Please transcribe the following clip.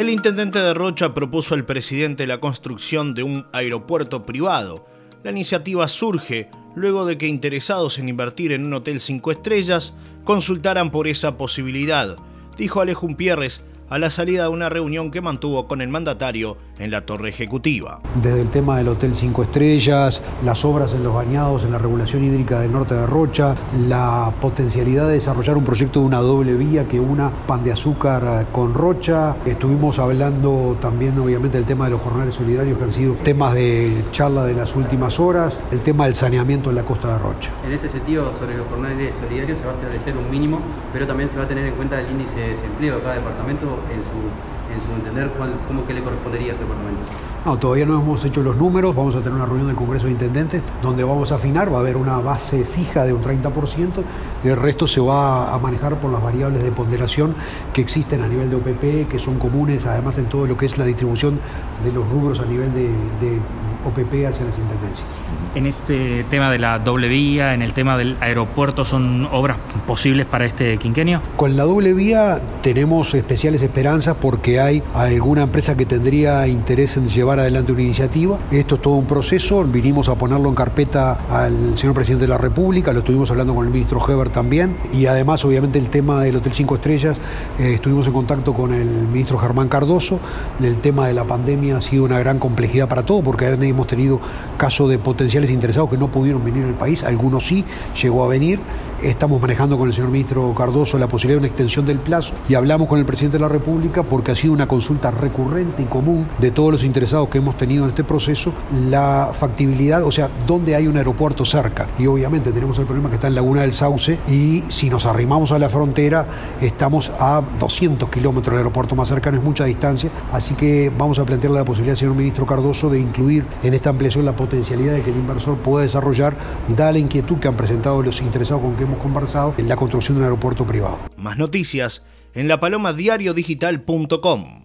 El intendente de Rocha propuso al presidente la construcción de un aeropuerto privado. La iniciativa surge luego de que interesados en invertir en un hotel cinco estrellas consultaran por esa posibilidad, dijo Alejo Pierres, a la salida de una reunión que mantuvo con el mandatario en la torre ejecutiva. Desde el tema del Hotel Cinco Estrellas, las obras en los bañados, en la regulación hídrica del norte de Rocha, la potencialidad de desarrollar un proyecto de una doble vía que una pan de azúcar con Rocha. Estuvimos hablando también obviamente del tema de los jornales solidarios que han sido temas de charla de las últimas horas, el tema del saneamiento en la costa de Rocha. En ese sentido, sobre los jornales solidarios se va a establecer un mínimo, pero también se va a tener en cuenta el índice de desempleo de cada departamento en su, en su entender cuál, cómo que le correspondería a ese departamento. No, todavía no hemos hecho los números, vamos a tener una reunión del Congreso de Intendentes donde vamos a afinar, va a haber una base fija de un 30% y el resto se va a manejar por las variables de ponderación que existen a nivel de OPP, que son comunes además en todo lo que es la distribución de los rubros a nivel de OPP hacia las intendencias. En este tema de la doble vía, en el tema del aeropuerto, ¿son obras posibles para este quinquenio? Con la doble vía tenemos especiales esperanzas porque hay alguna empresa que tendría interés en llevar adelante una iniciativa. Esto es todo un proceso, vinimos a ponerlo en carpeta al señor presidente de la República, lo estuvimos hablando con el ministro Heber también y además obviamente el tema del Hotel Cinco Estrellas, eh, estuvimos en contacto con el ministro Germán Cardoso, el tema de la pandemia ha sido una gran complejidad para todo porque hemos tenido casos de potenciales interesados que no pudieron venir al país, algunos sí, llegó a venir, estamos manejando con el señor ministro Cardoso la posibilidad de una extensión del plazo y hablamos con el presidente de la República porque ha sido una consulta recurrente y común de todos los interesados que hemos tenido en este proceso, la factibilidad, o sea, dónde hay un aeropuerto cerca. Y obviamente tenemos el problema que está en Laguna del Sauce y si nos arrimamos a la frontera estamos a 200 kilómetros del aeropuerto más cercano, es mucha distancia, así que vamos a plantearle la posibilidad al señor ministro Cardoso de incluir en esta ampliación la potencialidad de que el inversor pueda desarrollar, dada la inquietud que han presentado los interesados con que hemos conversado, en la construcción de un aeropuerto privado. Más noticias en lapalomadiariodigital.com.